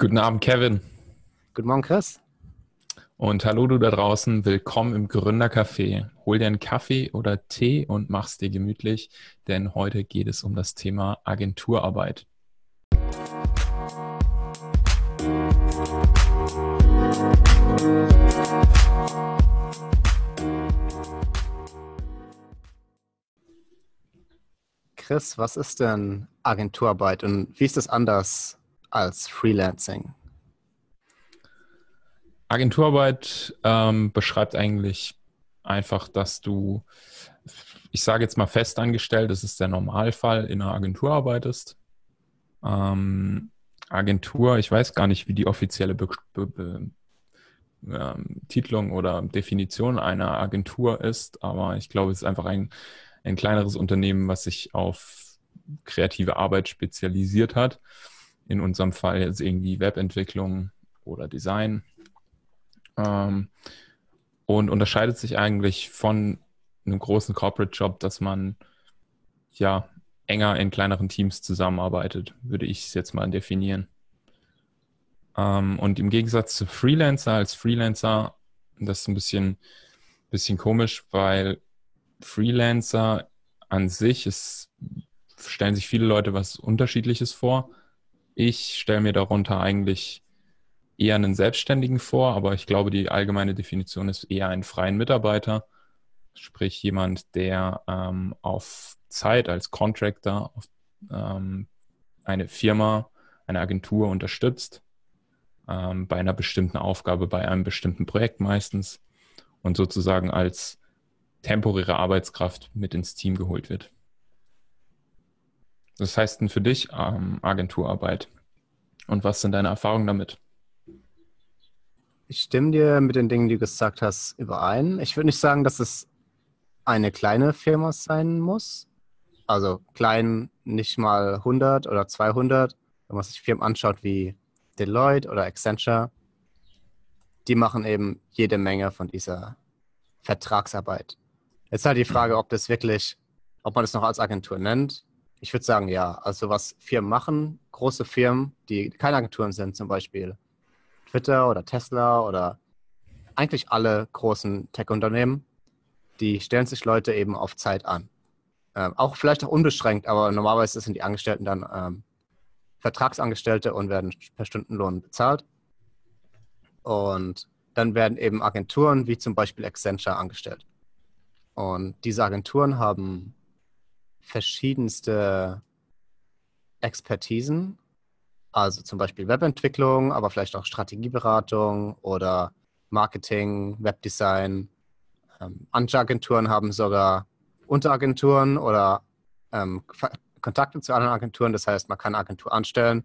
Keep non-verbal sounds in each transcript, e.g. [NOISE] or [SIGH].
Guten Abend, Kevin. Guten Morgen, Chris. Und hallo du da draußen, willkommen im Gründercafé. Hol dir einen Kaffee oder Tee und mach's dir gemütlich, denn heute geht es um das Thema Agenturarbeit. Chris, was ist denn Agenturarbeit und wie ist das anders als Freelancing? Agenturarbeit ähm, beschreibt eigentlich einfach, dass du, ich sage jetzt mal festangestellt, das ist der Normalfall, in einer Agentur arbeitest. Ähm, Agentur, ich weiß gar nicht, wie die offizielle Be Be Be ähm, Titlung oder Definition einer Agentur ist, aber ich glaube, es ist einfach ein, ein kleineres Unternehmen, was sich auf kreative Arbeit spezialisiert hat in unserem Fall jetzt irgendwie Webentwicklung oder Design. Ähm, und unterscheidet sich eigentlich von einem großen Corporate Job, dass man ja enger in kleineren Teams zusammenarbeitet, würde ich es jetzt mal definieren. Ähm, und im Gegensatz zu Freelancer, als Freelancer, das ist ein bisschen, bisschen komisch, weil Freelancer an sich ist, stellen sich viele Leute was Unterschiedliches vor. Ich stelle mir darunter eigentlich eher einen Selbstständigen vor, aber ich glaube, die allgemeine Definition ist eher einen freien Mitarbeiter, sprich jemand, der ähm, auf Zeit als Contractor auf, ähm, eine Firma, eine Agentur unterstützt ähm, bei einer bestimmten Aufgabe, bei einem bestimmten Projekt meistens und sozusagen als temporäre Arbeitskraft mit ins Team geholt wird. Das heißt denn für dich ähm, Agenturarbeit? Und was sind deine Erfahrungen damit? Ich stimme dir mit den Dingen, die du gesagt hast, überein. Ich würde nicht sagen, dass es eine kleine Firma sein muss. Also klein, nicht mal 100 oder 200. Wenn man sich Firmen anschaut wie Deloitte oder Accenture, die machen eben jede Menge von dieser Vertragsarbeit. Jetzt halt die Frage, ob das wirklich, ob man das noch als Agentur nennt ich würde sagen, ja. Also was Firmen machen, große Firmen, die keine Agenturen sind, zum Beispiel Twitter oder Tesla oder eigentlich alle großen Tech-Unternehmen, die stellen sich Leute eben auf Zeit an. Ähm, auch vielleicht auch unbeschränkt, aber normalerweise sind die Angestellten dann ähm, Vertragsangestellte und werden per Stundenlohn bezahlt. Und dann werden eben Agenturen wie zum Beispiel Accenture angestellt. Und diese Agenturen haben verschiedenste Expertisen, also zum Beispiel Webentwicklung, aber vielleicht auch Strategieberatung oder Marketing, Webdesign. Ähm, Agenturen haben sogar Unteragenturen oder ähm, Kontakte zu anderen Agenturen. Das heißt, man kann eine Agentur anstellen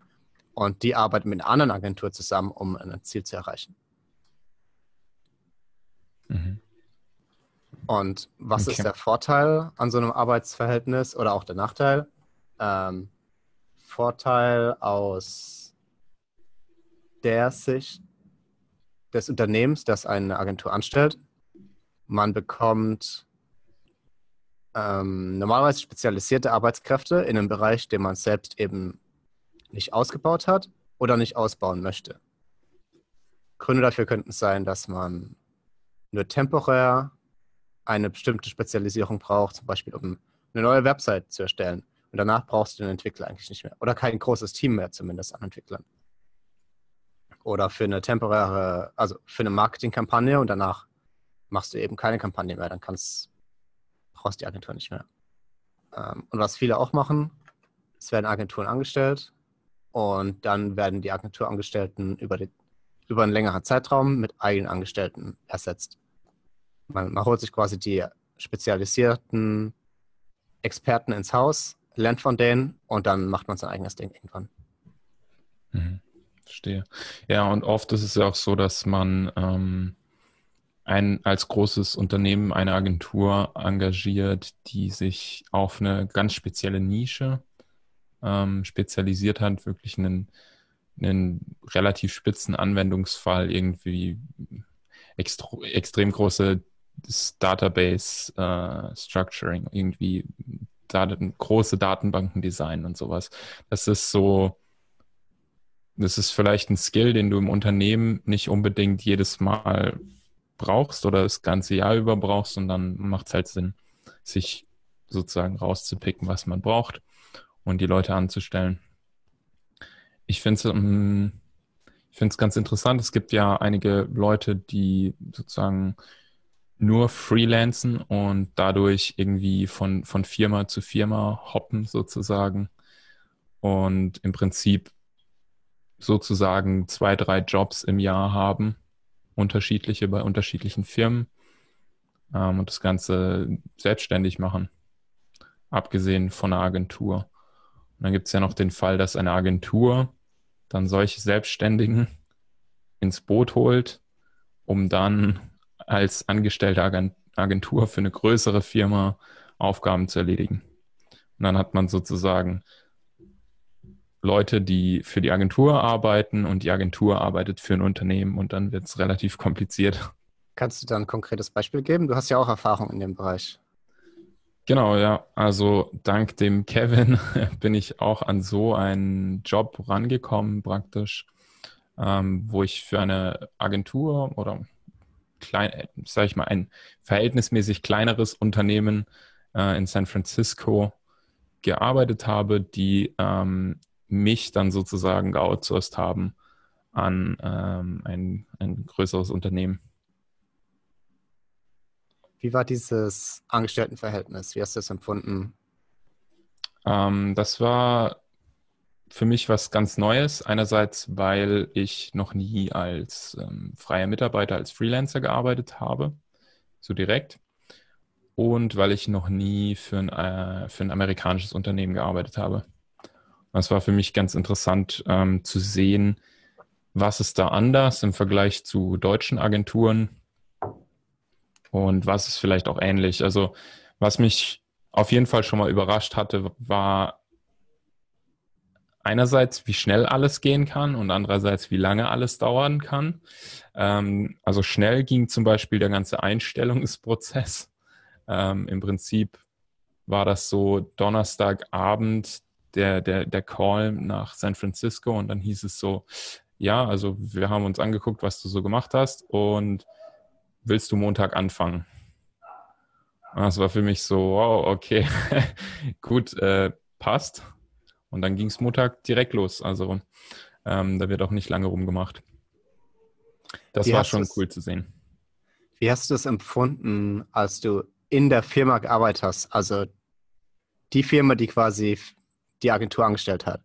und die arbeiten mit einer anderen Agentur zusammen, um ein Ziel zu erreichen. Mhm. Und was okay. ist der Vorteil an so einem Arbeitsverhältnis oder auch der Nachteil? Ähm, Vorteil aus der Sicht des Unternehmens, das eine Agentur anstellt. Man bekommt ähm, normalerweise spezialisierte Arbeitskräfte in einem Bereich, den man selbst eben nicht ausgebaut hat oder nicht ausbauen möchte. Gründe dafür könnten sein, dass man nur temporär eine bestimmte Spezialisierung braucht, zum Beispiel um eine neue Website zu erstellen. Und danach brauchst du den Entwickler eigentlich nicht mehr. Oder kein großes Team mehr zumindest an Entwicklern. Oder für eine temporäre, also für eine Marketingkampagne und danach machst du eben keine Kampagne mehr. Dann kannst, brauchst die Agentur nicht mehr. Ähm, und was viele auch machen, es werden Agenturen angestellt und dann werden die Agenturangestellten über, die, über einen längeren Zeitraum mit eigenen Angestellten ersetzt. Man, man holt sich quasi die spezialisierten Experten ins Haus, lernt von denen und dann macht man sein eigenes Ding irgendwann. Mhm. Verstehe. Ja, und oft ist es ja auch so, dass man ähm, ein, als großes Unternehmen eine Agentur engagiert, die sich auf eine ganz spezielle Nische ähm, spezialisiert hat, wirklich einen, einen relativ spitzen Anwendungsfall irgendwie extrem große das Database äh, Structuring, irgendwie Daten, große Datenbanken designen und sowas. Das ist so das ist vielleicht ein Skill, den du im Unternehmen nicht unbedingt jedes Mal brauchst oder das ganze Jahr über brauchst und dann macht es halt Sinn, sich sozusagen rauszupicken, was man braucht und die Leute anzustellen. Ich finde es ähm, ich finde es ganz interessant. Es gibt ja einige Leute, die sozusagen nur freelancen und dadurch irgendwie von, von Firma zu Firma hoppen sozusagen und im Prinzip sozusagen zwei, drei Jobs im Jahr haben, unterschiedliche bei unterschiedlichen Firmen ähm, und das Ganze selbstständig machen, abgesehen von einer Agentur. Und dann gibt es ja noch den Fall, dass eine Agentur dann solche Selbstständigen ins Boot holt, um dann als angestellte Agentur für eine größere Firma Aufgaben zu erledigen. Und dann hat man sozusagen Leute, die für die Agentur arbeiten und die Agentur arbeitet für ein Unternehmen und dann wird es relativ kompliziert. Kannst du da ein konkretes Beispiel geben? Du hast ja auch Erfahrung in dem Bereich. Genau, ja. Also dank dem Kevin [LAUGHS] bin ich auch an so einen Job rangekommen, praktisch, ähm, wo ich für eine Agentur oder klein, sage ich mal, ein verhältnismäßig kleineres Unternehmen äh, in San Francisco gearbeitet habe, die ähm, mich dann sozusagen geoutsourced haben an ähm, ein, ein größeres Unternehmen. Wie war dieses Angestelltenverhältnis? Wie hast du es empfunden? Ähm, das war für mich was ganz Neues. Einerseits, weil ich noch nie als ähm, freier Mitarbeiter, als Freelancer gearbeitet habe, so direkt. Und weil ich noch nie für ein, äh, für ein amerikanisches Unternehmen gearbeitet habe. Das war für mich ganz interessant ähm, zu sehen, was ist da anders im Vergleich zu deutschen Agenturen und was ist vielleicht auch ähnlich. Also was mich auf jeden Fall schon mal überrascht hatte, war einerseits, wie schnell alles gehen kann und andererseits, wie lange alles dauern kann. Ähm, also schnell ging zum Beispiel der ganze Einstellungsprozess. Ähm, Im Prinzip war das so Donnerstagabend der, der, der Call nach San Francisco und dann hieß es so, ja, also wir haben uns angeguckt, was du so gemacht hast und willst du Montag anfangen? das war für mich so, wow, okay, [LAUGHS] gut, äh, passt. Und dann ging es Montag direkt los. Also ähm, da wird auch nicht lange rumgemacht. Das wie war schon cool zu sehen. Wie hast du es empfunden, als du in der Firma gearbeitet hast? Also die Firma, die quasi die Agentur angestellt hat.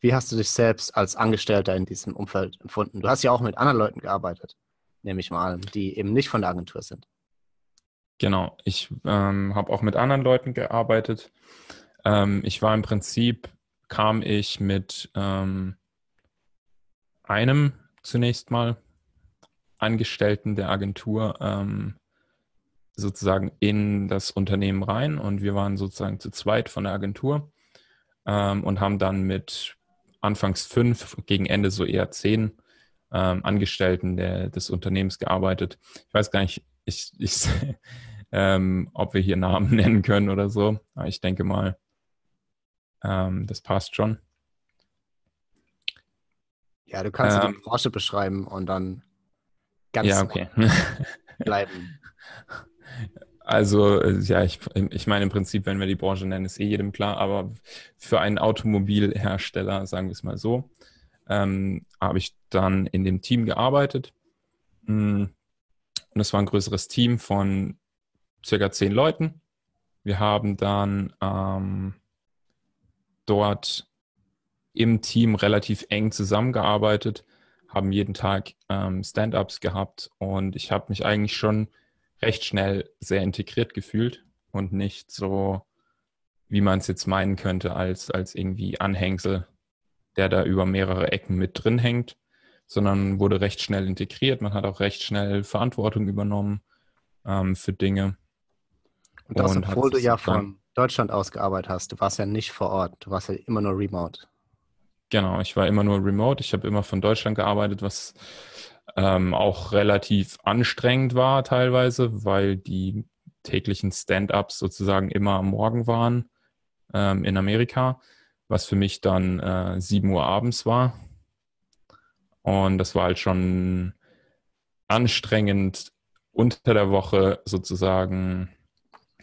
Wie hast du dich selbst als Angestellter in diesem Umfeld empfunden? Du hast ja auch mit anderen Leuten gearbeitet, nehme ich mal an, die eben nicht von der Agentur sind. Genau, ich ähm, habe auch mit anderen Leuten gearbeitet. Ähm, ich war im Prinzip kam ich mit ähm, einem zunächst mal Angestellten der Agentur ähm, sozusagen in das Unternehmen rein und wir waren sozusagen zu zweit von der Agentur ähm, und haben dann mit anfangs fünf, gegen Ende so eher zehn ähm, Angestellten der, des Unternehmens gearbeitet. Ich weiß gar nicht, ich, ich, [LAUGHS] ähm, ob wir hier Namen [LAUGHS] nennen können oder so. Aber ich denke mal, ähm, das passt schon. Ja, du kannst ähm, die Branche beschreiben und dann ganz ja, okay. [LAUGHS] bleiben. Also, äh, ja, ich, ich meine im Prinzip, wenn wir die Branche nennen, ist eh jedem klar, aber für einen Automobilhersteller, sagen wir es mal so, ähm, habe ich dann in dem Team gearbeitet. Mm, und es war ein größeres Team von circa zehn Leuten. Wir haben dann ähm, dort im Team relativ eng zusammengearbeitet, haben jeden Tag ähm, Stand-ups gehabt und ich habe mich eigentlich schon recht schnell sehr integriert gefühlt und nicht so, wie man es jetzt meinen könnte, als, als irgendwie Anhängsel, der da über mehrere Ecken mit drin hängt, sondern wurde recht schnell integriert. Man hat auch recht schnell Verantwortung übernommen ähm, für Dinge. Und das, und obwohl du ja von Deutschland ausgearbeitet hast. Du warst ja nicht vor Ort, du warst ja immer nur remote. Genau, ich war immer nur remote. Ich habe immer von Deutschland gearbeitet, was ähm, auch relativ anstrengend war teilweise, weil die täglichen Stand-ups sozusagen immer am Morgen waren ähm, in Amerika, was für mich dann äh, 7 Uhr abends war. Und das war halt schon anstrengend unter der Woche sozusagen.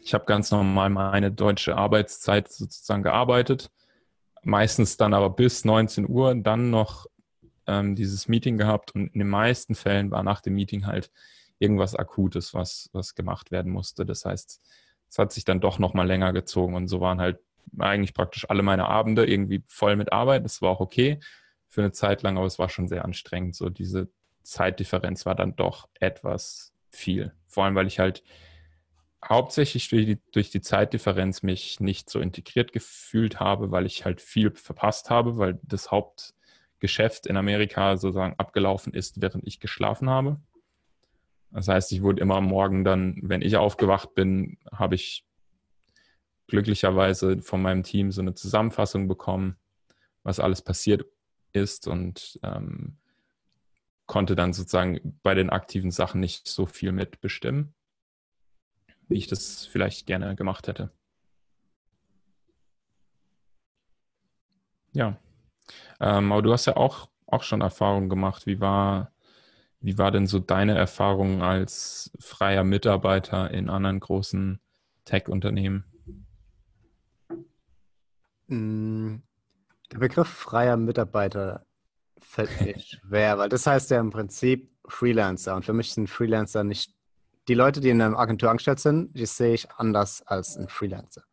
Ich habe ganz normal meine deutsche Arbeitszeit sozusagen gearbeitet, meistens dann aber bis 19 Uhr, dann noch ähm, dieses Meeting gehabt und in den meisten Fällen war nach dem Meeting halt irgendwas Akutes, was, was gemacht werden musste. Das heißt, es hat sich dann doch noch mal länger gezogen und so waren halt eigentlich praktisch alle meine Abende irgendwie voll mit Arbeit. Das war auch okay für eine Zeit lang, aber es war schon sehr anstrengend. So diese Zeitdifferenz war dann doch etwas viel. Vor allem, weil ich halt hauptsächlich durch die, durch die Zeitdifferenz mich nicht so integriert gefühlt habe, weil ich halt viel verpasst habe, weil das Hauptgeschäft in Amerika sozusagen abgelaufen ist, während ich geschlafen habe. Das heißt, ich wurde immer am Morgen dann, wenn ich aufgewacht bin, habe ich glücklicherweise von meinem Team so eine Zusammenfassung bekommen, was alles passiert ist und ähm, konnte dann sozusagen bei den aktiven Sachen nicht so viel mitbestimmen, wie ich das vielleicht gerne gemacht hätte. Ja, ähm, aber du hast ja auch, auch schon Erfahrungen gemacht. Wie war, wie war denn so deine Erfahrung als freier Mitarbeiter in anderen großen Tech-Unternehmen? Mm, der Begriff freier Mitarbeiter fällt mir [LAUGHS] schwer, weil das heißt ja im Prinzip Freelancer. Und für mich sind Freelancer nicht die Leute, die in einer Agentur angestellt sind, die sehe ich anders als ein Freelancer.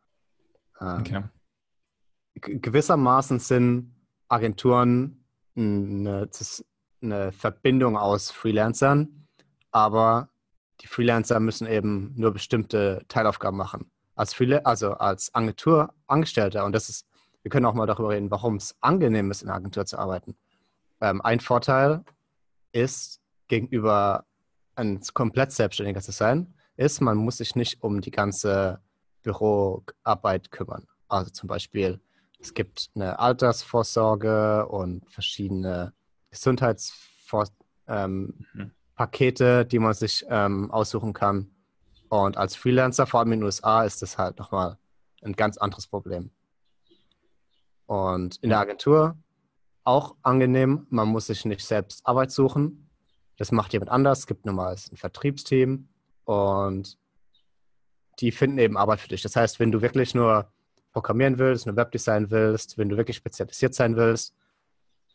Ähm, okay. Gewissermaßen sind Agenturen eine, eine Verbindung aus Freelancern, aber die Freelancer müssen eben nur bestimmte Teilaufgaben machen. Als Freelancer, also als Agenturangestellter, und das ist, wir können auch mal darüber reden, warum es angenehm ist, in einer Agentur zu arbeiten. Ähm, ein Vorteil ist gegenüber ein komplett Selbstständiger zu sein, ist, man muss sich nicht um die ganze Büroarbeit kümmern. Also zum Beispiel, es gibt eine Altersvorsorge und verschiedene Gesundheitspakete, ähm, mhm. die man sich ähm, aussuchen kann. Und als Freelancer, vor allem in den USA, ist das halt nochmal ein ganz anderes Problem. Und in der Agentur auch angenehm. Man muss sich nicht selbst Arbeit suchen. Das macht jemand anders. Es gibt normals ein Vertriebsteam und die finden eben Arbeit für dich. Das heißt, wenn du wirklich nur programmieren willst, nur Webdesign willst, wenn du wirklich spezialisiert sein willst,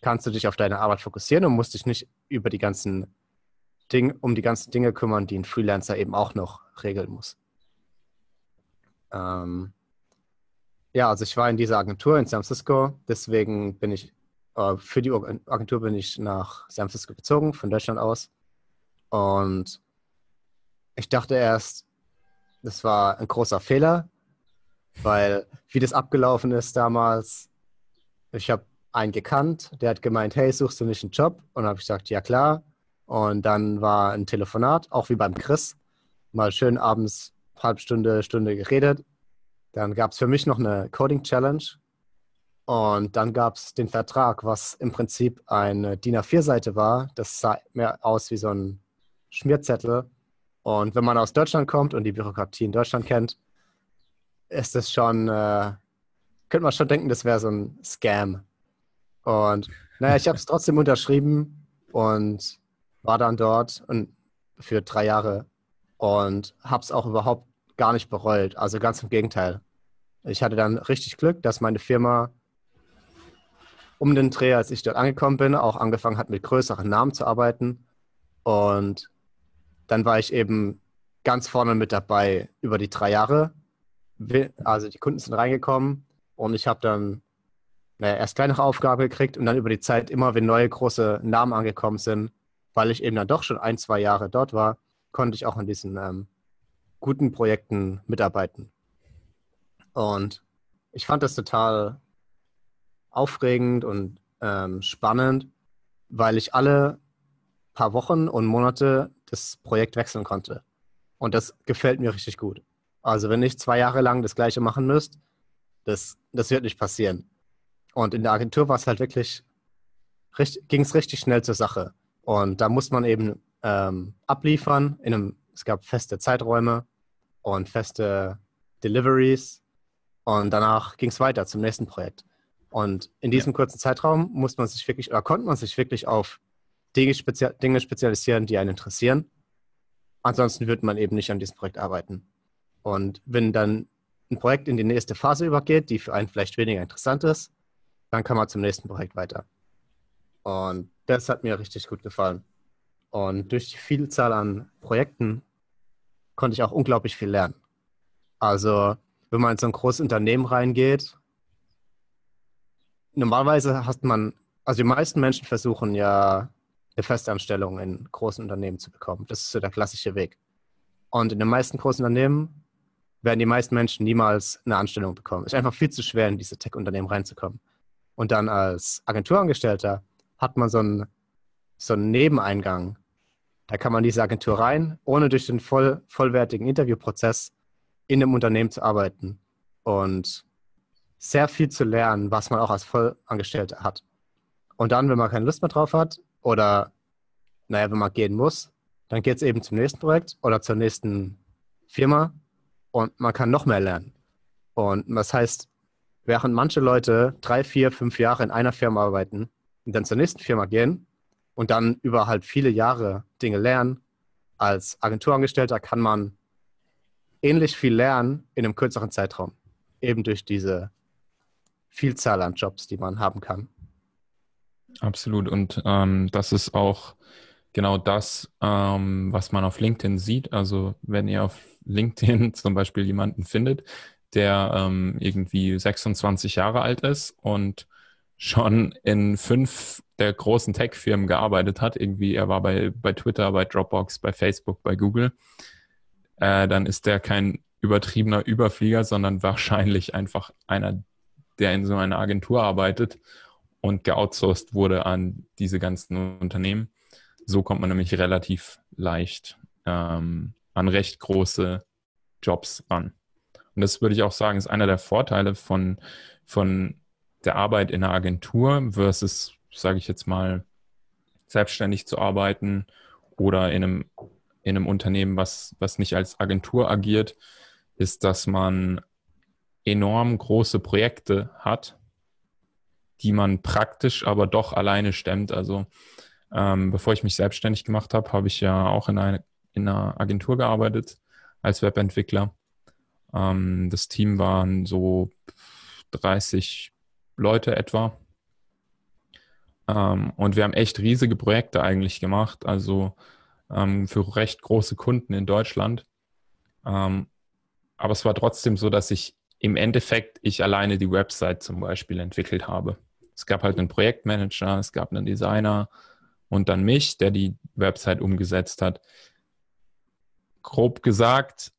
kannst du dich auf deine Arbeit fokussieren und musst dich nicht über die ganzen Dinge, um die ganzen Dinge kümmern, die ein Freelancer eben auch noch regeln muss. Ähm ja, also ich war in dieser Agentur in San Francisco, deswegen bin ich für die Agentur bin ich nach San Francisco gezogen, von Deutschland aus. Und ich dachte erst, das war ein großer Fehler, weil wie das abgelaufen ist damals, ich habe einen gekannt, der hat gemeint, hey, suchst du nicht einen Job? Und habe ich gesagt, ja klar. Und dann war ein Telefonat, auch wie beim Chris, mal schön abends halbe Stunde, Stunde geredet. Dann gab es für mich noch eine Coding Challenge und dann gab es den Vertrag, was im Prinzip eine DIN A4-Seite war. Das sah mehr aus wie so ein Schmierzettel. Und wenn man aus Deutschland kommt und die Bürokratie in Deutschland kennt, ist es schon, äh, könnte man schon denken, das wäre so ein Scam. Und naja, ich habe es [LAUGHS] trotzdem unterschrieben und war dann dort und für drei Jahre und habe es auch überhaupt gar nicht bereut. Also ganz im Gegenteil. Ich hatte dann richtig Glück, dass meine Firma um den Dreh, als ich dort angekommen bin, auch angefangen hat, mit größeren Namen zu arbeiten. Und dann war ich eben ganz vorne mit dabei über die drei Jahre. Also die Kunden sind reingekommen und ich habe dann naja, erst kleinere Aufgaben gekriegt und dann über die Zeit immer, wenn neue große Namen angekommen sind, weil ich eben dann doch schon ein, zwei Jahre dort war, konnte ich auch in diesen ähm, guten Projekten mitarbeiten. Und ich fand das total aufregend und ähm, spannend, weil ich alle paar Wochen und Monate das Projekt wechseln konnte. Und das gefällt mir richtig gut. Also wenn ich zwei Jahre lang das gleiche machen müsste, das, das wird nicht passieren. Und in der Agentur war es halt wirklich, ging es richtig schnell zur Sache. Und da muss man eben ähm, abliefern. In einem, es gab feste Zeiträume und feste Deliveries. Und danach ging es weiter zum nächsten Projekt. Und in diesem ja. kurzen Zeitraum muss man sich wirklich oder konnte man sich wirklich auf Dinge, spezia Dinge spezialisieren, die einen interessieren. Ansonsten wird man eben nicht an diesem Projekt arbeiten. Und wenn dann ein Projekt in die nächste Phase übergeht, die für einen vielleicht weniger interessant ist, dann kann man zum nächsten Projekt weiter. Und das hat mir richtig gut gefallen. Und durch die Vielzahl an Projekten konnte ich auch unglaublich viel lernen. Also, wenn man in so ein großes Unternehmen reingeht, normalerweise hat man, also die meisten Menschen versuchen ja, eine Festanstellung in großen Unternehmen zu bekommen. Das ist so der klassische Weg. Und in den meisten großen Unternehmen werden die meisten Menschen niemals eine Anstellung bekommen. Es ist einfach viel zu schwer, in diese Tech-Unternehmen reinzukommen. Und dann als Agenturangestellter hat man so einen, so einen Nebeneingang. Da kann man diese Agentur rein, ohne durch den voll, vollwertigen Interviewprozess in dem Unternehmen zu arbeiten und sehr viel zu lernen, was man auch als Vollangestellter hat. Und dann, wenn man keine Lust mehr drauf hat oder, naja, wenn man gehen muss, dann geht es eben zum nächsten Projekt oder zur nächsten Firma und man kann noch mehr lernen. Und das heißt, während manche Leute drei, vier, fünf Jahre in einer Firma arbeiten und dann zur nächsten Firma gehen und dann über halt viele Jahre Dinge lernen, als Agenturangestellter kann man ähnlich viel lernen in einem kürzeren Zeitraum. Eben durch diese Vielzahl an Jobs, die man haben kann. Absolut. Und ähm, das ist auch genau das, ähm, was man auf LinkedIn sieht. Also wenn ihr auf LinkedIn [LAUGHS] zum Beispiel jemanden findet, der ähm, irgendwie 26 Jahre alt ist und schon in fünf der großen Tech-Firmen gearbeitet hat, irgendwie er war bei, bei Twitter, bei Dropbox, bei Facebook, bei Google, äh, dann ist der kein übertriebener Überflieger, sondern wahrscheinlich einfach einer, der in so einer Agentur arbeitet und geoutsourced wurde an diese ganzen Unternehmen. So kommt man nämlich relativ leicht ähm, an recht große Jobs ran. Und das würde ich auch sagen, ist einer der Vorteile von, von der Arbeit in einer Agentur versus, sage ich jetzt mal, selbstständig zu arbeiten oder in einem in einem Unternehmen, was, was nicht als Agentur agiert, ist, dass man enorm große Projekte hat, die man praktisch aber doch alleine stemmt. Also ähm, bevor ich mich selbstständig gemacht habe, habe ich ja auch in, eine, in einer Agentur gearbeitet als Webentwickler. Ähm, das Team waren so 30 Leute etwa. Ähm, und wir haben echt riesige Projekte eigentlich gemacht. Also ähm, für recht große Kunden in Deutschland. Ähm, aber es war trotzdem so, dass ich im Endeffekt ich alleine die Website zum Beispiel entwickelt habe. Es gab halt einen Projektmanager, es gab einen Designer und dann mich, der die Website umgesetzt hat. Grob gesagt,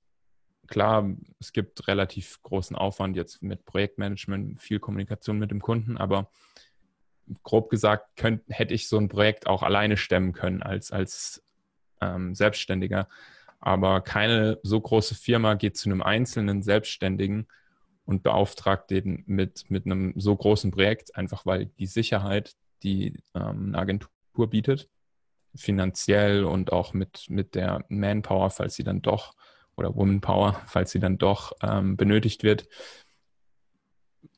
klar, es gibt relativ großen Aufwand jetzt mit Projektmanagement, viel Kommunikation mit dem Kunden, aber grob gesagt könnt, hätte ich so ein Projekt auch alleine stemmen können als, als ähm, Selbstständiger. Aber keine so große Firma geht zu einem einzelnen Selbstständigen und beauftragt den mit, mit einem so großen Projekt, einfach weil die Sicherheit, die ähm, eine Agentur bietet, finanziell und auch mit, mit der Manpower, falls sie dann doch, oder Womanpower, [LAUGHS] falls sie dann doch ähm, benötigt wird,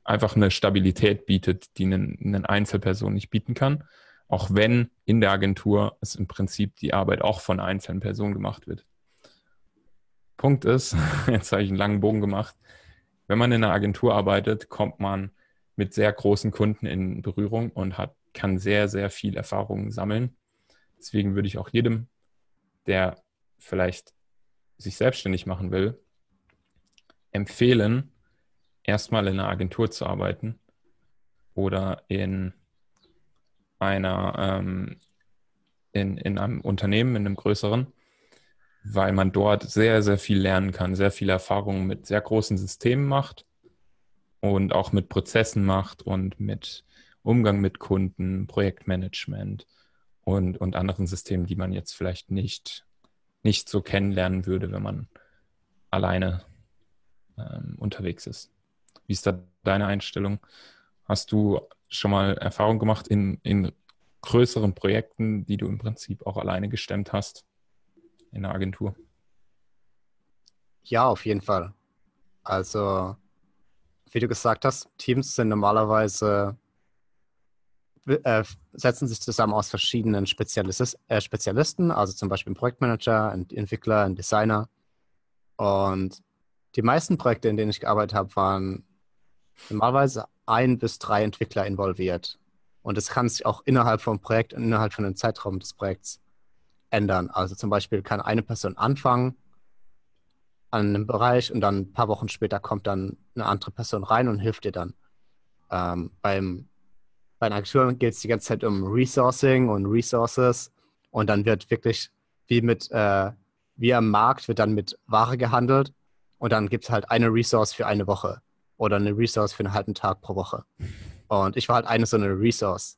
einfach eine Stabilität bietet, die eine Einzelperson nicht bieten kann auch wenn in der Agentur es im Prinzip die Arbeit auch von einzelnen Personen gemacht wird. Punkt ist, [LAUGHS] jetzt habe ich einen langen Bogen gemacht, wenn man in einer Agentur arbeitet, kommt man mit sehr großen Kunden in Berührung und hat, kann sehr, sehr viel Erfahrung sammeln. Deswegen würde ich auch jedem, der vielleicht sich selbstständig machen will, empfehlen, erstmal in einer Agentur zu arbeiten oder in einer, ähm, in, in einem Unternehmen, in einem größeren, weil man dort sehr, sehr viel lernen kann, sehr viele Erfahrungen mit sehr großen Systemen macht und auch mit Prozessen macht und mit Umgang mit Kunden, Projektmanagement und, und anderen Systemen, die man jetzt vielleicht nicht, nicht so kennenlernen würde, wenn man alleine ähm, unterwegs ist. Wie ist da deine Einstellung? Hast du schon mal Erfahrung gemacht in, in größeren Projekten, die du im Prinzip auch alleine gestemmt hast in der Agentur? Ja, auf jeden Fall. Also, wie du gesagt hast, Teams sind normalerweise, äh, setzen sich zusammen aus verschiedenen Spezialis äh, Spezialisten, also zum Beispiel ein Projektmanager, ein Entwickler, ein Designer. Und die meisten Projekte, in denen ich gearbeitet habe, waren normalerweise ein bis drei Entwickler involviert. Und das kann sich auch innerhalb vom Projekt und innerhalb von einem Zeitraum des Projekts ändern. Also zum Beispiel kann eine Person anfangen an einem Bereich und dann ein paar Wochen später kommt dann eine andere Person rein und hilft dir dann. Ähm, beim, bei einer Agentur geht es die ganze Zeit um Resourcing und Resources und dann wird wirklich wie mit äh, wie am Markt wird dann mit Ware gehandelt und dann gibt es halt eine Resource für eine Woche oder eine Resource für einen halben Tag pro Woche. Und ich war halt eine so eine Resource.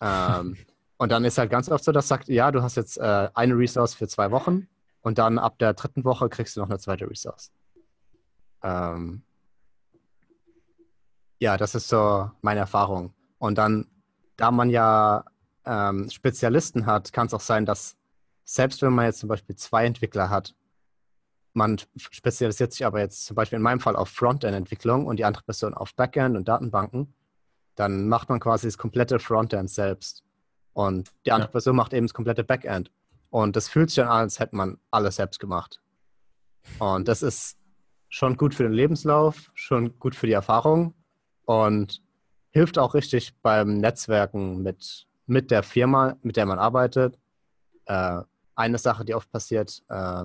Ähm, [LAUGHS] und dann ist halt ganz oft so, dass sagt, ja, du hast jetzt äh, eine Resource für zwei Wochen und dann ab der dritten Woche kriegst du noch eine zweite Resource. Ähm, ja, das ist so meine Erfahrung. Und dann, da man ja ähm, Spezialisten hat, kann es auch sein, dass selbst wenn man jetzt zum Beispiel zwei Entwickler hat, man spezialisiert sich aber jetzt zum Beispiel in meinem Fall auf Frontend-Entwicklung und die andere Person auf Backend und Datenbanken, dann macht man quasi das komplette Frontend selbst. Und die andere ja. Person macht eben das komplette Backend. Und das fühlt sich dann an, als hätte man alles selbst gemacht. Und das ist schon gut für den Lebenslauf, schon gut für die Erfahrung und hilft auch richtig beim Netzwerken mit, mit der Firma, mit der man arbeitet. Äh, eine Sache, die oft passiert, äh,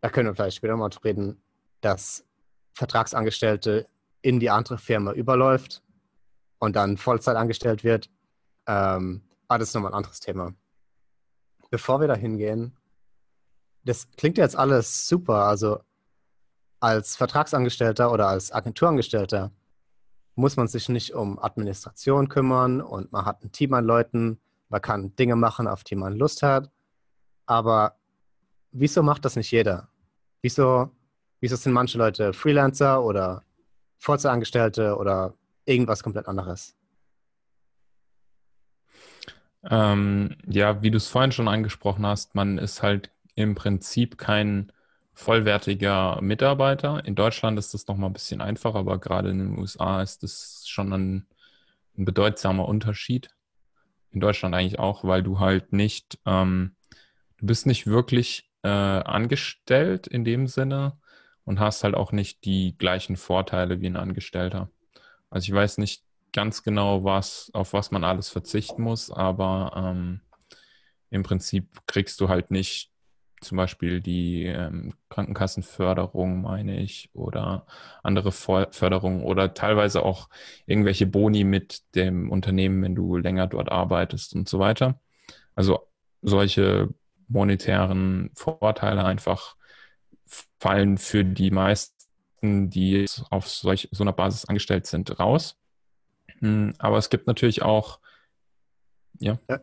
da können wir vielleicht später mal drüber reden, dass Vertragsangestellte in die andere Firma überläuft und dann Vollzeit angestellt wird. Ähm, aber das ist nochmal ein anderes Thema bevor wir da hingehen, das klingt jetzt alles super. Also als Vertragsangestellter oder als Agenturangestellter muss man sich nicht um Administration kümmern und man hat ein Team an Leuten, man kann Dinge machen, auf die man Lust hat. Aber wieso macht das nicht jeder? Wieso, wieso sind manche Leute Freelancer oder Vollzeitangestellte oder irgendwas komplett anderes? Ähm, ja, wie du es vorhin schon angesprochen hast, man ist halt im Prinzip kein vollwertiger Mitarbeiter. In Deutschland ist das nochmal ein bisschen einfacher, aber gerade in den USA ist das schon ein, ein bedeutsamer Unterschied. In Deutschland eigentlich auch, weil du halt nicht, ähm, du bist nicht wirklich äh, angestellt in dem Sinne und hast halt auch nicht die gleichen Vorteile wie ein Angestellter. Also ich weiß nicht, ganz genau, was, auf was man alles verzichten muss, aber ähm, im Prinzip kriegst du halt nicht zum Beispiel die ähm, Krankenkassenförderung, meine ich, oder andere Förderungen oder teilweise auch irgendwelche Boni mit dem Unternehmen, wenn du länger dort arbeitest und so weiter. Also solche monetären Vorteile einfach fallen für die meisten, die auf solch, so einer Basis angestellt sind, raus. Hm, aber es gibt natürlich auch, ja. ja.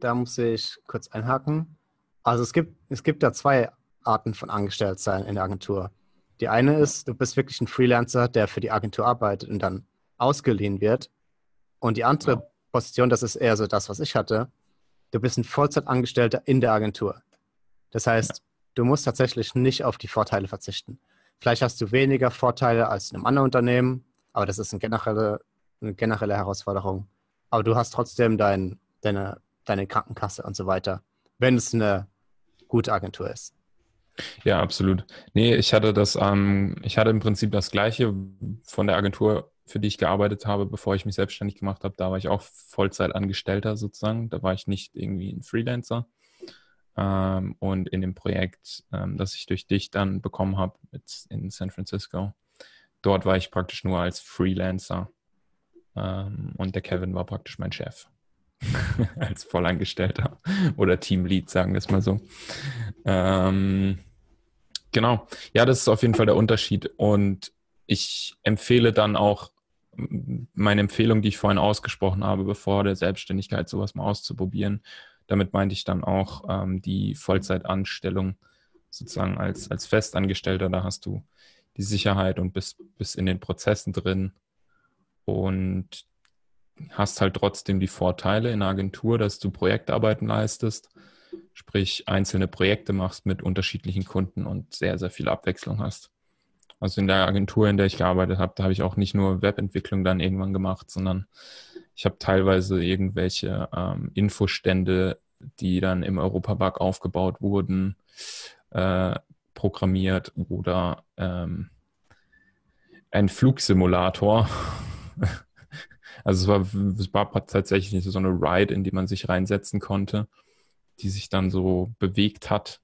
Da muss ich kurz einhaken. Also es gibt, es gibt da zwei Arten von Angestelltsein in der Agentur. Die eine ist, du bist wirklich ein Freelancer, der für die Agentur arbeitet und dann ausgeliehen wird. Und die andere ja. Position, das ist eher so das, was ich hatte. Du bist ein Vollzeitangestellter in der Agentur. Das heißt, ja. du musst tatsächlich nicht auf die Vorteile verzichten. Vielleicht hast du weniger Vorteile als in einem anderen Unternehmen, aber das ist eine generelle eine generelle Herausforderung. Aber du hast trotzdem dein, deine, deine Krankenkasse und so weiter, wenn es eine gute Agentur ist. Ja, absolut. Nee, ich hatte das, ähm, ich hatte im Prinzip das Gleiche von der Agentur, für die ich gearbeitet habe, bevor ich mich selbstständig gemacht habe. Da war ich auch Vollzeitangestellter sozusagen. Da war ich nicht irgendwie ein Freelancer. Ähm, und in dem Projekt, ähm, das ich durch dich dann bekommen habe in San Francisco, dort war ich praktisch nur als Freelancer ähm, und der Kevin war praktisch mein Chef. [LAUGHS] Als Vollangestellter oder Teamlead, sagen wir es mal so. Ähm, genau. Ja, das ist auf jeden Fall der Unterschied. Und ich empfehle dann auch meine Empfehlung, die ich vorhin ausgesprochen habe, bevor der Selbstständigkeit sowas mal auszuprobieren. Damit meinte ich dann auch ähm, die Vollzeitanstellung sozusagen als, als Festangestellter. Da hast du die Sicherheit und bist, bist in den Prozessen drin und hast halt trotzdem die Vorteile in der Agentur, dass du Projektarbeiten leistest, sprich einzelne Projekte machst mit unterschiedlichen Kunden und sehr, sehr viel Abwechslung hast. Also in der Agentur, in der ich gearbeitet habe, da habe ich auch nicht nur Webentwicklung dann irgendwann gemacht, sondern Ich habe teilweise irgendwelche ähm, Infostände, die dann im Europapark aufgebaut wurden, äh, programmiert oder ähm, ein Flugsimulator. [LAUGHS] also es war, es war tatsächlich so eine Ride, in die man sich reinsetzen konnte, die sich dann so bewegt hat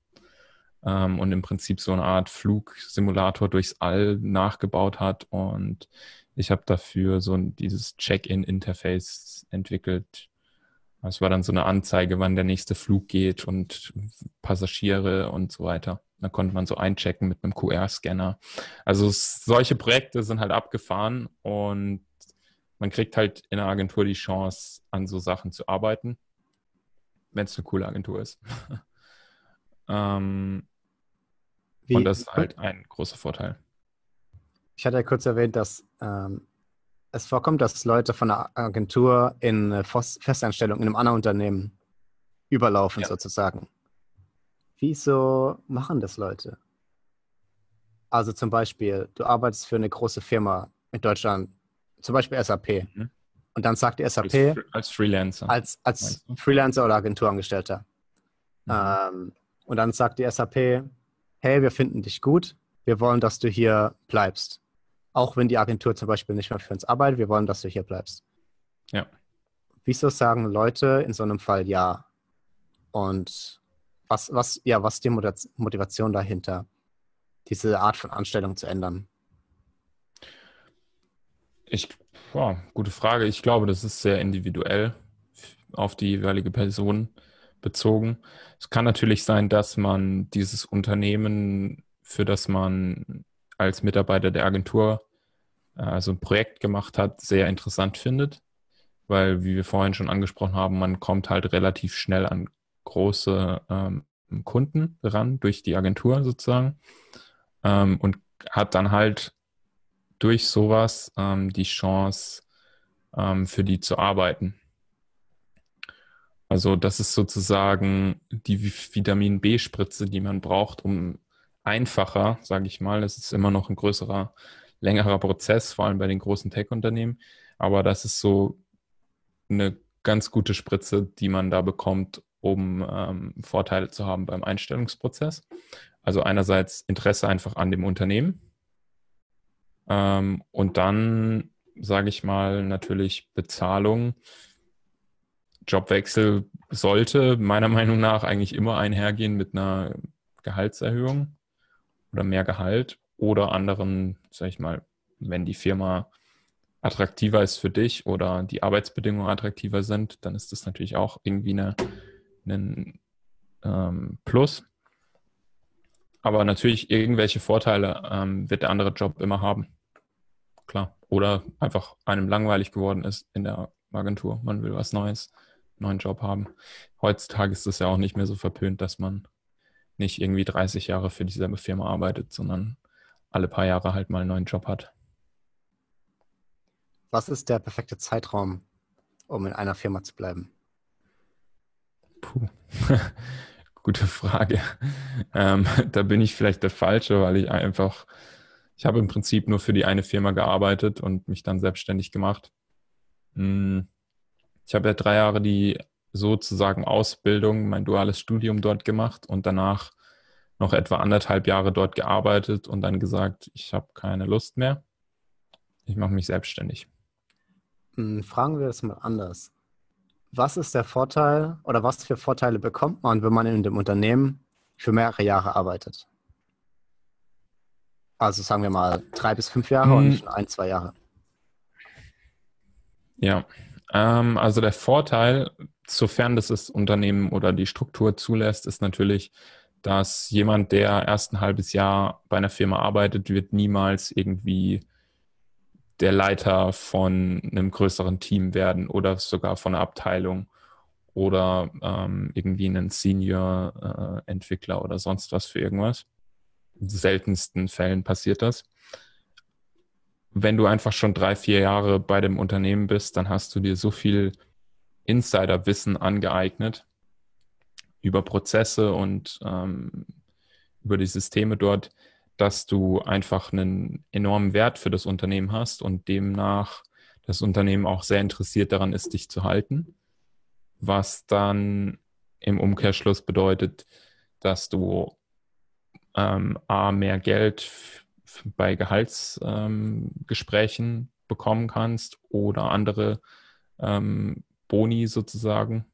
ähm, und im Prinzip so eine Art Flugsimulator durchs All nachgebaut hat. Und ich habe dafür so dieses Check-in-Interface entwickelt. Es war dann so eine Anzeige, wann der nächste Flug geht und Passagiere und so weiter. Da konnte man so einchecken mit einem QR-Scanner. Also solche Projekte sind halt abgefahren und man kriegt halt in der Agentur die Chance, an so Sachen zu arbeiten, wenn es eine coole Agentur ist. [LAUGHS] ähm, und das ist halt ein großer Vorteil. Ich hatte ja kurz erwähnt, dass ähm, es vorkommt, dass Leute von der Agentur in eine Festanstellung in einem anderen Unternehmen überlaufen, ja. sozusagen. Wieso machen das Leute? Also zum Beispiel, du arbeitest für eine große Firma in Deutschland, zum Beispiel SAP. Mhm. Und dann sagt die SAP als, als Freelancer. Als, als Freelancer oder Agenturangestellter. Mhm. Ähm, und dann sagt die SAP, hey, wir finden dich gut, wir wollen, dass du hier bleibst. Auch wenn die Agentur zum Beispiel nicht mehr für uns arbeitet, wir wollen, dass du hier bleibst. Ja. Wieso sagen Leute in so einem Fall ja? Und was, was, ja, was ist die Motivation dahinter, diese Art von Anstellung zu ändern? Ich, wow, gute Frage. Ich glaube, das ist sehr individuell auf die jeweilige Person bezogen. Es kann natürlich sein, dass man dieses Unternehmen, für das man als Mitarbeiter der Agentur also ein Projekt gemacht hat, sehr interessant findet, weil, wie wir vorhin schon angesprochen haben, man kommt halt relativ schnell an große ähm, Kunden ran durch die Agentur sozusagen ähm, und hat dann halt durch sowas ähm, die Chance, ähm, für die zu arbeiten. Also das ist sozusagen die Vitamin B-Spritze, die man braucht, um einfacher, sage ich mal, es ist immer noch ein größerer, längerer Prozess, vor allem bei den großen Tech-Unternehmen, aber das ist so eine ganz gute Spritze, die man da bekommt, um ähm, Vorteile zu haben beim Einstellungsprozess. Also einerseits Interesse einfach an dem Unternehmen ähm, und dann, sage ich mal, natürlich Bezahlung. Jobwechsel sollte meiner [LAUGHS] Meinung nach eigentlich immer einhergehen mit einer Gehaltserhöhung oder mehr Gehalt oder anderen, sag ich mal, wenn die Firma attraktiver ist für dich oder die Arbeitsbedingungen attraktiver sind, dann ist das natürlich auch irgendwie eine, ein ähm, Plus. Aber natürlich irgendwelche Vorteile ähm, wird der andere Job immer haben. Klar. Oder einfach einem langweilig geworden ist in der Agentur. Man will was Neues neuen Job haben. Heutzutage ist es ja auch nicht mehr so verpönt, dass man nicht irgendwie 30 Jahre für dieselbe Firma arbeitet, sondern alle paar Jahre halt mal einen neuen Job hat. Was ist der perfekte Zeitraum, um in einer Firma zu bleiben? Puh, [LAUGHS] gute Frage. Ähm, [LAUGHS] da bin ich vielleicht der Falsche, weil ich einfach, ich habe im Prinzip nur für die eine Firma gearbeitet und mich dann selbstständig gemacht. Hm ich habe ja drei Jahre die sozusagen Ausbildung, mein duales Studium dort gemacht und danach noch etwa anderthalb Jahre dort gearbeitet und dann gesagt, ich habe keine Lust mehr. Ich mache mich selbstständig. Hm, fragen wir es mal anders. Was ist der Vorteil oder was für Vorteile bekommt man, wenn man in dem Unternehmen für mehrere Jahre arbeitet? Also sagen wir mal drei bis fünf Jahre hm. und nicht ein, zwei Jahre. Ja, ähm, also der Vorteil, sofern das das Unternehmen oder die Struktur zulässt, ist natürlich, dass jemand, der erst ein halbes Jahr bei einer Firma arbeitet, wird niemals irgendwie der Leiter von einem größeren Team werden oder sogar von einer Abteilung oder ähm, irgendwie einen Senior-Entwickler äh, oder sonst was für irgendwas. Seltensten Fällen passiert das. Wenn du einfach schon drei, vier Jahre bei dem Unternehmen bist, dann hast du dir so viel Insiderwissen angeeignet über Prozesse und ähm, über die Systeme dort, dass du einfach einen enormen Wert für das Unternehmen hast und demnach das Unternehmen auch sehr interessiert daran ist, dich zu halten, was dann im Umkehrschluss bedeutet, dass du ähm, A, mehr Geld bei Gehaltsgesprächen ähm, bekommen kannst oder andere ähm, Boni sozusagen,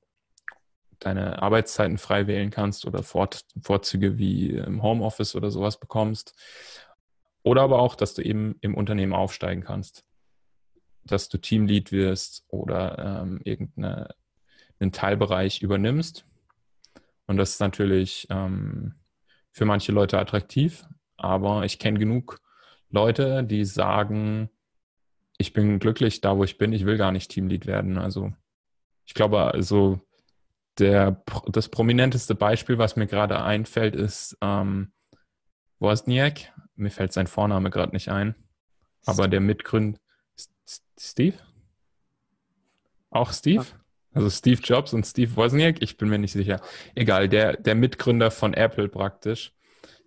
deine Arbeitszeiten frei wählen kannst oder Fort Vorzüge wie im Homeoffice oder sowas bekommst. Oder aber auch, dass du eben im Unternehmen aufsteigen kannst. Dass du Teamlead wirst oder ähm, irgendeinen Teilbereich übernimmst. Und das ist natürlich ähm, für manche Leute attraktiv, aber ich kenne genug Leute, die sagen, ich bin glücklich da, wo ich bin, ich will gar nicht Teamlead werden. Also ich glaube, also der, das prominenteste Beispiel, was mir gerade einfällt, ist ähm, Wozniak. Mir fällt sein Vorname gerade nicht ein. Aber der Mitgründer. Steve? Auch Steve? Also Steve Jobs und Steve Wozniak? Ich bin mir nicht sicher. Egal, der, der Mitgründer von Apple praktisch,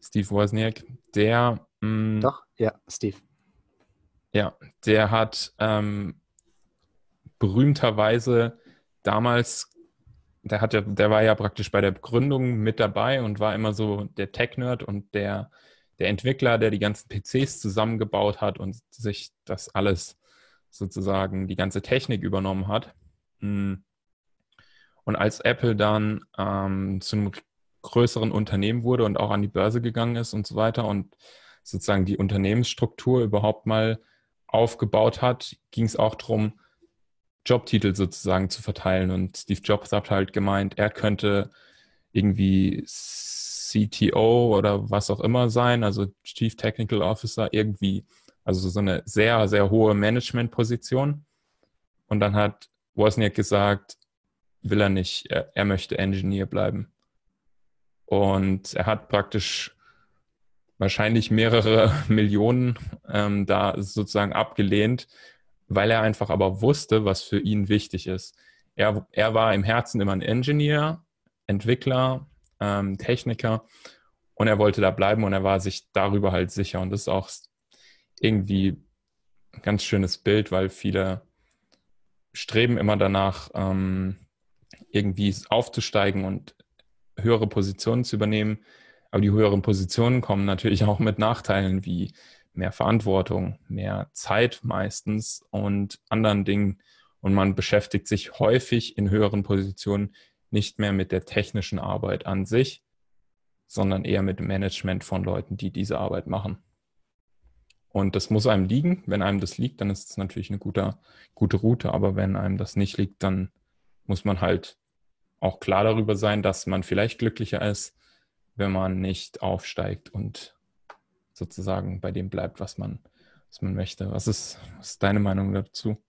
Steve Wozniak, der. Mh, mm, Doch, ja, Steve. Ja, der hat ähm, berühmterweise damals, der hat ja, der war ja praktisch bei der Gründung mit dabei und war immer so der Tech-Nerd und der, der Entwickler, der die ganzen PCs zusammengebaut hat und sich das alles sozusagen, die ganze Technik übernommen hat. Hm. Und als Apple dann ähm, zu einem größeren Unternehmen wurde und auch an die Börse gegangen ist und so weiter und sozusagen die Unternehmensstruktur überhaupt mal aufgebaut hat, ging es auch darum, Jobtitel sozusagen zu verteilen. Und Steve Jobs hat halt gemeint, er könnte irgendwie CTO oder was auch immer sein, also Chief Technical Officer, irgendwie, also so eine sehr, sehr hohe Managementposition. Und dann hat Wozniak gesagt, will er nicht, er, er möchte Engineer bleiben. Und er hat praktisch wahrscheinlich mehrere [LAUGHS] Millionen ähm, da sozusagen abgelehnt, weil er einfach aber wusste, was für ihn wichtig ist. Er, er war im Herzen immer ein Engineer, Entwickler, ähm, Techniker und er wollte da bleiben und er war sich darüber halt sicher. Und das ist auch irgendwie ein ganz schönes Bild, weil viele streben immer danach, ähm, irgendwie aufzusteigen und höhere Positionen zu übernehmen. Aber die höheren Positionen kommen natürlich auch mit Nachteilen wie mehr Verantwortung, mehr Zeit meistens und anderen Dingen. Und man beschäftigt sich häufig in höheren Positionen nicht mehr mit der technischen Arbeit an sich, sondern eher mit dem Management von Leuten, die diese Arbeit machen. Und das muss einem liegen. Wenn einem das liegt, dann ist es natürlich eine gute, gute Route. Aber wenn einem das nicht liegt, dann muss man halt auch klar darüber sein, dass man vielleicht glücklicher ist, wenn man nicht aufsteigt und sozusagen bei dem bleibt, was man, was man möchte. Was ist, was ist deine Meinung dazu?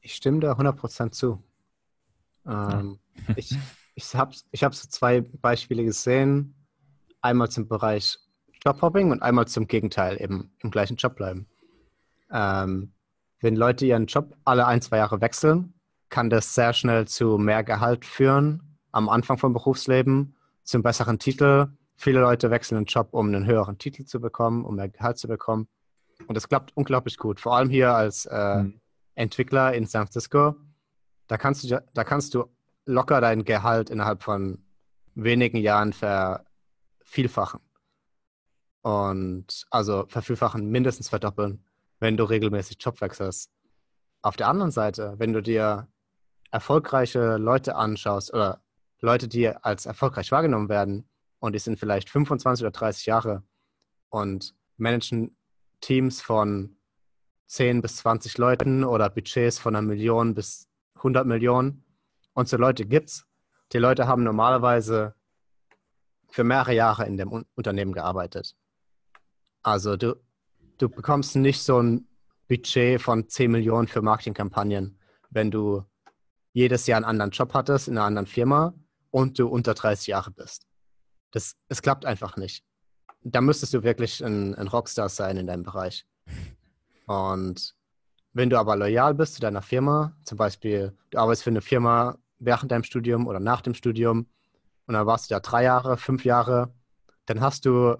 Ich stimme da 100% zu. Ähm, ja. ich ich habe ich hab so zwei Beispiele gesehen. Einmal zum Bereich Jobhopping und einmal zum Gegenteil, eben im gleichen Job bleiben. Ähm, wenn Leute ihren Job alle ein, zwei Jahre wechseln, kann das sehr schnell zu mehr Gehalt führen am Anfang vom Berufsleben zum besseren Titel. Viele Leute wechseln den Job, um einen höheren Titel zu bekommen, um mehr Gehalt zu bekommen. Und das klappt unglaublich gut. Vor allem hier als äh, mhm. Entwickler in San Francisco. Da kannst, du, da kannst du locker dein Gehalt innerhalb von wenigen Jahren vervielfachen. Und also vervielfachen, mindestens verdoppeln, wenn du regelmäßig Job wechselst. Auf der anderen Seite, wenn du dir erfolgreiche Leute anschaust oder Leute, die als erfolgreich wahrgenommen werden und die sind vielleicht 25 oder 30 Jahre und managen Teams von 10 bis 20 Leuten oder Budgets von einer Million bis 100 Millionen. Und so Leute gibt's. Die Leute haben normalerweise für mehrere Jahre in dem Unternehmen gearbeitet. Also du, du bekommst nicht so ein Budget von 10 Millionen für Marketingkampagnen, wenn du jedes Jahr einen anderen Job hattest in einer anderen Firma und du unter 30 Jahre bist. Das, es klappt einfach nicht. Da müsstest du wirklich ein, ein Rockstar sein in deinem Bereich. Und wenn du aber loyal bist zu deiner Firma, zum Beispiel du arbeitest für eine Firma während deinem Studium oder nach dem Studium und dann warst du da drei Jahre, fünf Jahre, dann hast du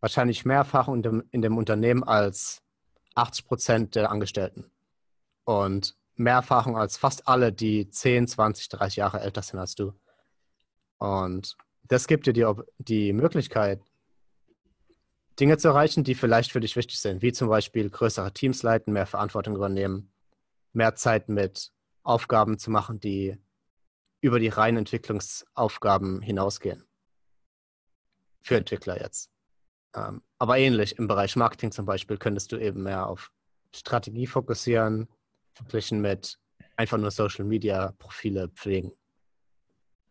wahrscheinlich mehr Erfahrung in dem, in dem Unternehmen als 80 Prozent der Angestellten. und mehr Erfahrung als fast alle, die 10, 20, 30 Jahre älter sind als du. Und das gibt dir die, die Möglichkeit, Dinge zu erreichen, die vielleicht für dich wichtig sind, wie zum Beispiel größere Teams leiten, mehr Verantwortung übernehmen, mehr Zeit mit Aufgaben zu machen, die über die reinen Entwicklungsaufgaben hinausgehen. Für Entwickler jetzt. Ähm, aber ähnlich im Bereich Marketing zum Beispiel könntest du eben mehr auf Strategie fokussieren, verglichen mit einfach nur Social Media Profile pflegen.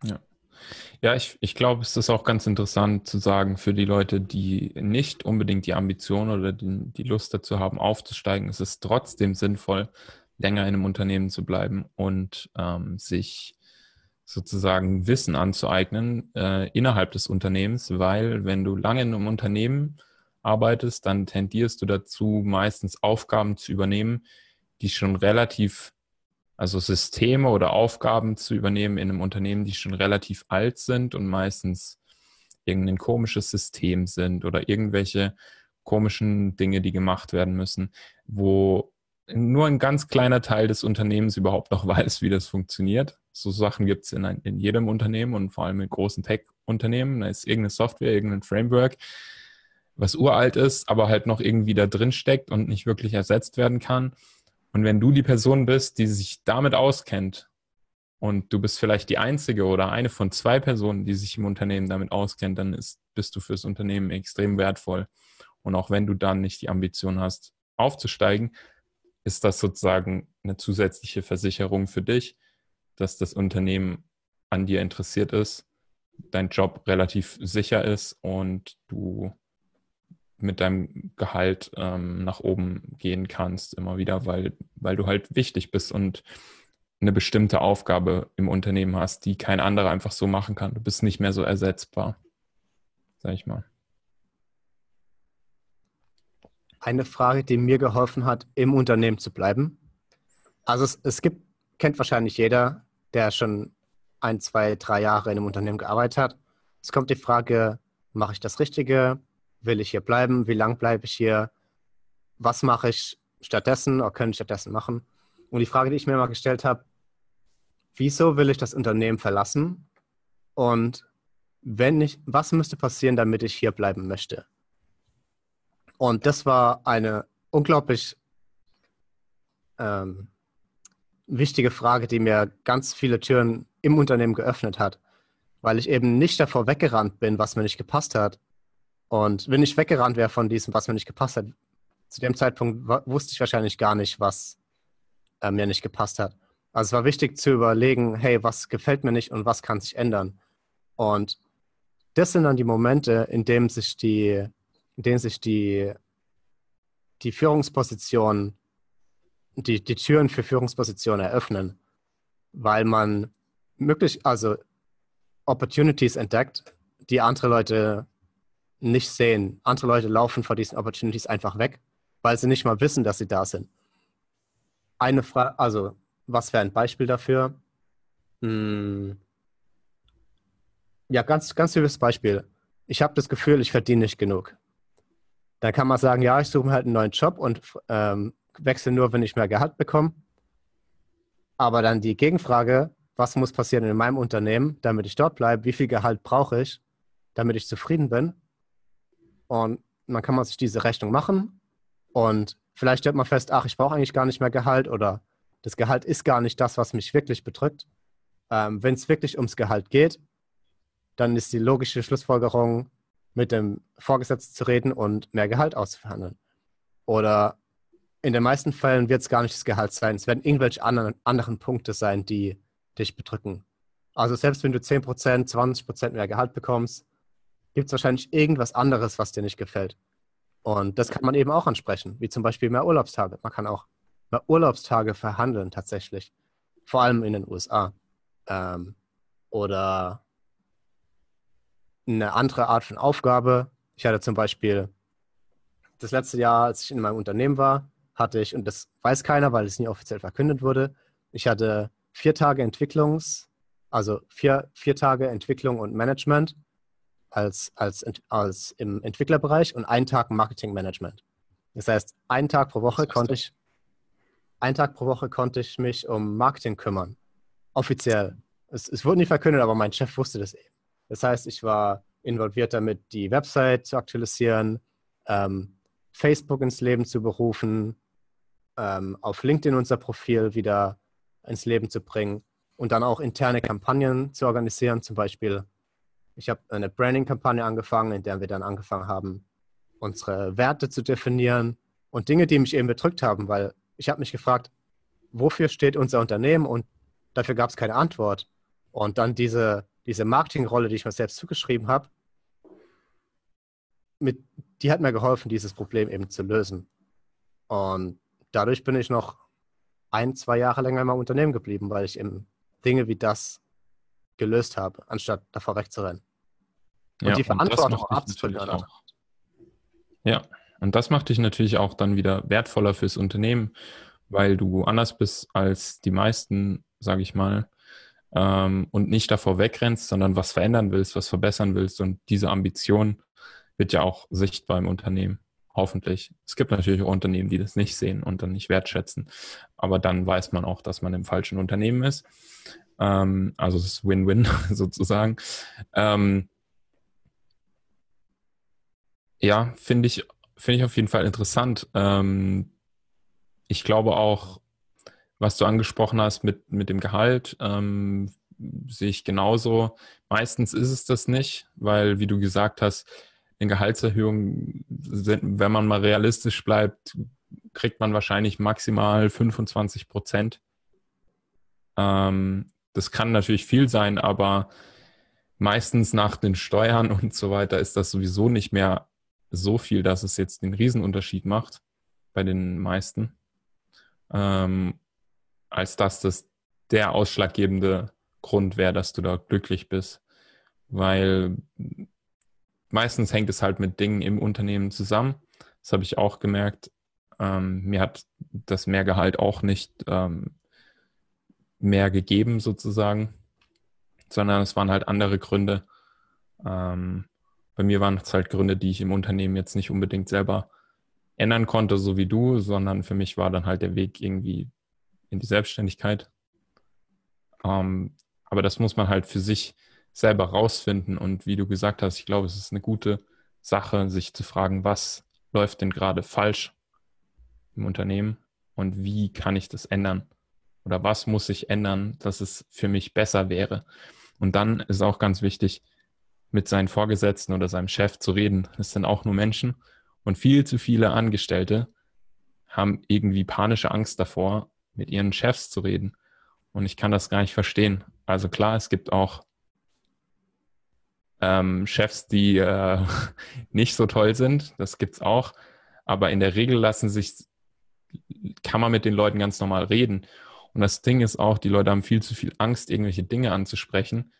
Ja. Ja, ich, ich glaube, es ist auch ganz interessant zu sagen, für die Leute, die nicht unbedingt die Ambition oder die, die Lust dazu haben, aufzusteigen, ist es trotzdem sinnvoll, länger in einem Unternehmen zu bleiben und ähm, sich sozusagen Wissen anzueignen äh, innerhalb des Unternehmens, weil wenn du lange in einem Unternehmen arbeitest, dann tendierst du dazu, meistens Aufgaben zu übernehmen, die schon relativ also Systeme oder Aufgaben zu übernehmen in einem Unternehmen, die schon relativ alt sind und meistens irgendein komisches System sind oder irgendwelche komischen Dinge, die gemacht werden müssen, wo nur ein ganz kleiner Teil des Unternehmens überhaupt noch [LAUGHS] weiß, wie das funktioniert. So Sachen gibt es in, in jedem Unternehmen und vor allem in großen Tech-Unternehmen. Da ist irgendeine Software, irgendein Framework, was uralt ist, aber halt noch irgendwie da drin steckt und nicht wirklich ersetzt werden kann. Und wenn du die Person bist, die sich damit auskennt und du bist vielleicht die einzige oder eine von zwei Personen, die sich im Unternehmen damit auskennt, dann ist, bist du fürs Unternehmen extrem wertvoll. Und auch wenn du dann nicht die Ambition hast, aufzusteigen, ist das sozusagen eine zusätzliche Versicherung für dich, dass das Unternehmen an dir interessiert ist, dein Job relativ sicher ist und du mit deinem Gehalt ähm, nach oben gehen kannst, immer wieder, weil, weil du halt wichtig bist und eine bestimmte Aufgabe im Unternehmen hast, die kein anderer einfach so machen kann. Du bist nicht mehr so ersetzbar, sag ich mal. Eine Frage, die mir geholfen hat, im Unternehmen zu bleiben. Also es, es gibt, kennt wahrscheinlich jeder, der schon ein, zwei, drei Jahre in einem Unternehmen gearbeitet hat. Es kommt die Frage, mache ich das Richtige? Will ich hier bleiben? Wie lang bleibe ich hier? Was mache ich stattdessen oder können ich stattdessen machen? Und die Frage, die ich mir mal gestellt habe, wieso will ich das Unternehmen verlassen? Und wenn ich, was müsste passieren, damit ich hier bleiben möchte? Und das war eine unglaublich ähm, wichtige Frage, die mir ganz viele Türen im Unternehmen geöffnet hat, weil ich eben nicht davor weggerannt bin, was mir nicht gepasst hat, und wenn ich weggerannt wäre von diesem, was mir nicht gepasst hat, zu dem Zeitpunkt wusste ich wahrscheinlich gar nicht, was äh, mir nicht gepasst hat. Also es war wichtig zu überlegen, hey, was gefällt mir nicht und was kann sich ändern. Und das sind dann die Momente, in denen sich die, in denen sich die, die Führungsposition, die, die Türen für Führungspositionen eröffnen, weil man möglich, also Opportunities entdeckt, die andere Leute nicht sehen. Andere Leute laufen vor diesen Opportunities einfach weg, weil sie nicht mal wissen, dass sie da sind. Eine Frage, also was wäre ein Beispiel dafür? Hm. Ja, ganz, ganz typisches Beispiel. Ich habe das Gefühl, ich verdiene nicht genug. Dann kann man sagen, ja, ich suche mir halt einen neuen Job und ähm, wechsle nur, wenn ich mehr Gehalt bekomme. Aber dann die Gegenfrage, was muss passieren in meinem Unternehmen, damit ich dort bleibe? Wie viel Gehalt brauche ich, damit ich zufrieden bin? Und dann kann man sich diese Rechnung machen und vielleicht stellt man fest, ach, ich brauche eigentlich gar nicht mehr Gehalt oder das Gehalt ist gar nicht das, was mich wirklich bedrückt. Ähm, Wenn es wirklich ums Gehalt geht, dann ist die logische Schlussfolgerung, mit dem Vorgesetzten zu reden und mehr Gehalt auszuverhandeln. Oder in den meisten Fällen wird es gar nicht das Gehalt sein. Es werden irgendwelche anderen, anderen Punkte sein, die dich bedrücken. Also selbst wenn du 10%, 20% mehr Gehalt bekommst, gibt es wahrscheinlich irgendwas anderes, was dir nicht gefällt. Und das kann man eben auch ansprechen, wie zum Beispiel mehr Urlaubstage. Man kann auch mehr Urlaubstage verhandeln tatsächlich, vor allem in den USA. Ähm, oder eine andere Art von Aufgabe. Ich hatte zum Beispiel das letzte Jahr, als ich in meinem Unternehmen war, hatte ich, und das weiß keiner, weil es nie offiziell verkündet wurde, ich hatte vier Tage Entwicklungs, also vier, vier Tage Entwicklung und Management als, als, als im Entwicklerbereich und einen Tag Marketingmanagement. Das heißt, einen Tag pro Woche konnte ich, einen Tag pro Woche konnte ich mich um Marketing kümmern. Offiziell. Es, es wurde nicht verkündet, aber mein Chef wusste das eben. Das heißt, ich war involviert damit, die Website zu aktualisieren, ähm, Facebook ins Leben zu berufen, ähm, auf LinkedIn unser Profil wieder ins Leben zu bringen und dann auch interne Kampagnen zu organisieren. Zum Beispiel, ich habe eine Branding-Kampagne angefangen, in der wir dann angefangen haben, unsere Werte zu definieren und Dinge, die mich eben bedrückt haben, weil ich habe mich gefragt, wofür steht unser Unternehmen und dafür gab es keine Antwort. Und dann diese, diese Marketingrolle, die ich mir selbst zugeschrieben habe, mit, die hat mir geholfen, dieses Problem eben zu lösen. Und dadurch bin ich noch ein, zwei Jahre länger in meinem Unternehmen geblieben, weil ich eben Dinge wie das gelöst habe, anstatt davor wegzurennen. Und ja, die Verantwortung auch abzuliefern. Ja, und das macht dich natürlich auch dann wieder wertvoller fürs Unternehmen, weil du anders bist als die meisten, sage ich mal, ähm, und nicht davor wegrennst, sondern was verändern willst, was verbessern willst. Und diese Ambition wird ja auch sichtbar im Unternehmen. Hoffentlich. Es gibt natürlich auch Unternehmen, die das nicht sehen und dann nicht wertschätzen. Aber dann weiß man auch, dass man im falschen Unternehmen ist. Ähm, also es ist Win-Win [LAUGHS] sozusagen. Ähm, ja, finde ich, finde ich auf jeden Fall interessant. Ähm, ich glaube auch, was du angesprochen hast mit, mit dem Gehalt, ähm, sehe ich genauso. Meistens ist es das nicht, weil, wie du gesagt hast, eine Gehaltserhöhung, wenn man mal realistisch bleibt, kriegt man wahrscheinlich maximal 25 Prozent. Ähm, das kann natürlich viel sein, aber meistens nach den Steuern und so weiter ist das sowieso nicht mehr so viel, dass es jetzt den Riesenunterschied macht bei den meisten, ähm, als dass das der ausschlaggebende Grund wäre, dass du da glücklich bist. Weil meistens hängt es halt mit Dingen im Unternehmen zusammen. Das habe ich auch gemerkt. Ähm, mir hat das Mehrgehalt auch nicht ähm, mehr gegeben, sozusagen, sondern es waren halt andere Gründe. Ähm, bei mir waren es halt Gründe, die ich im Unternehmen jetzt nicht unbedingt selber ändern konnte, so wie du, sondern für mich war dann halt der Weg irgendwie in die Selbstständigkeit. Ähm, aber das muss man halt für sich selber rausfinden. Und wie du gesagt hast, ich glaube, es ist eine gute Sache, sich zu fragen, was läuft denn gerade falsch im Unternehmen und wie kann ich das ändern? Oder was muss ich ändern, dass es für mich besser wäre? Und dann ist auch ganz wichtig, mit seinen Vorgesetzten oder seinem Chef zu reden. Das sind auch nur Menschen. Und viel zu viele Angestellte haben irgendwie panische Angst davor, mit ihren Chefs zu reden. Und ich kann das gar nicht verstehen. Also klar, es gibt auch ähm, Chefs, die äh, [LAUGHS] nicht so toll sind. Das gibt's auch. Aber in der Regel lassen sich, kann man mit den Leuten ganz normal reden. Und das Ding ist auch, die Leute haben viel zu viel Angst, irgendwelche Dinge anzusprechen,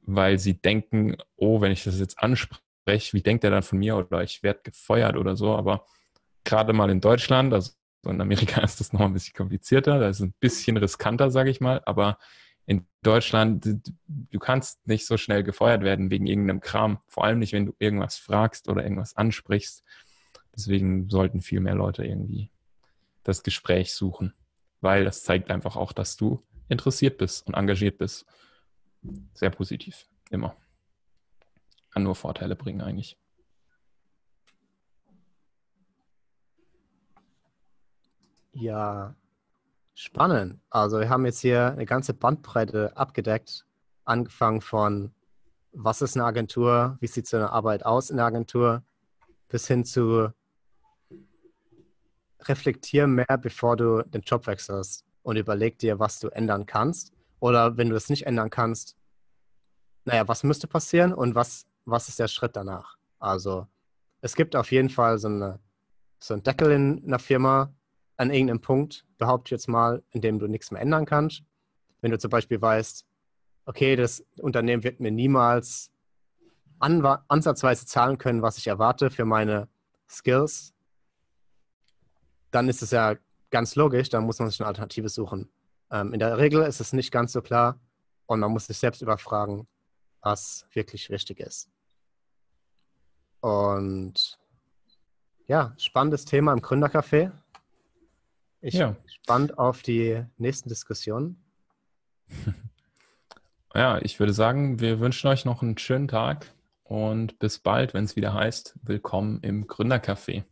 weil sie denken, oh, wenn ich das jetzt anspreche, wie denkt er dann von mir oder ich werde gefeuert oder so. Aber gerade mal in Deutschland, also in Amerika [LAUGHS] ist das noch ein bisschen komplizierter, da ist es ein bisschen riskanter, sage ich mal, aber in Deutschland, du kannst nicht so schnell gefeuert werden wegen irgendeinem Kram. Vor allem nicht, wenn du irgendwas fragst oder irgendwas ansprichst. Deswegen sollten viel mehr Leute irgendwie das Gespräch suchen, weil das zeigt einfach auch, dass du interessiert bist und engagiert bist. Sehr positiv, immer. Kann nur Vorteile bringen eigentlich. Ja, Spannend. Also wir haben jetzt hier eine ganze Bandbreite abgedeckt, angefangen von was ist eine Agentur, wie sieht so eine Arbeit aus in der Agentur, bis hin zu reflektier mehr, bevor du den Job wechselst und überleg dir, was du ändern kannst. Oder wenn du es nicht ändern kannst, naja, was müsste passieren und was, was ist der Schritt danach? Also es gibt auf jeden Fall so, eine, so einen Deckel in einer Firma, an irgendeinem Punkt, behaupte jetzt mal, in dem du nichts mehr ändern kannst. Wenn du zum Beispiel weißt, okay, das Unternehmen wird mir niemals ansatzweise zahlen können, was ich erwarte für meine Skills, dann ist es ja ganz logisch, dann muss man sich eine Alternative suchen. Ähm, in der Regel ist es nicht ganz so klar und man muss sich selbst überfragen, was wirklich wichtig ist. Und ja, spannendes Thema im Gründercafé. Ich Ja. bin gespannt auf die nächsten Diskussionen. [LAUGHS] Ja, ich würde sagen, wir wünschen euch noch einen schönen Tag und bis bald, wenn es wieder heißt, willkommen im Gründercafé.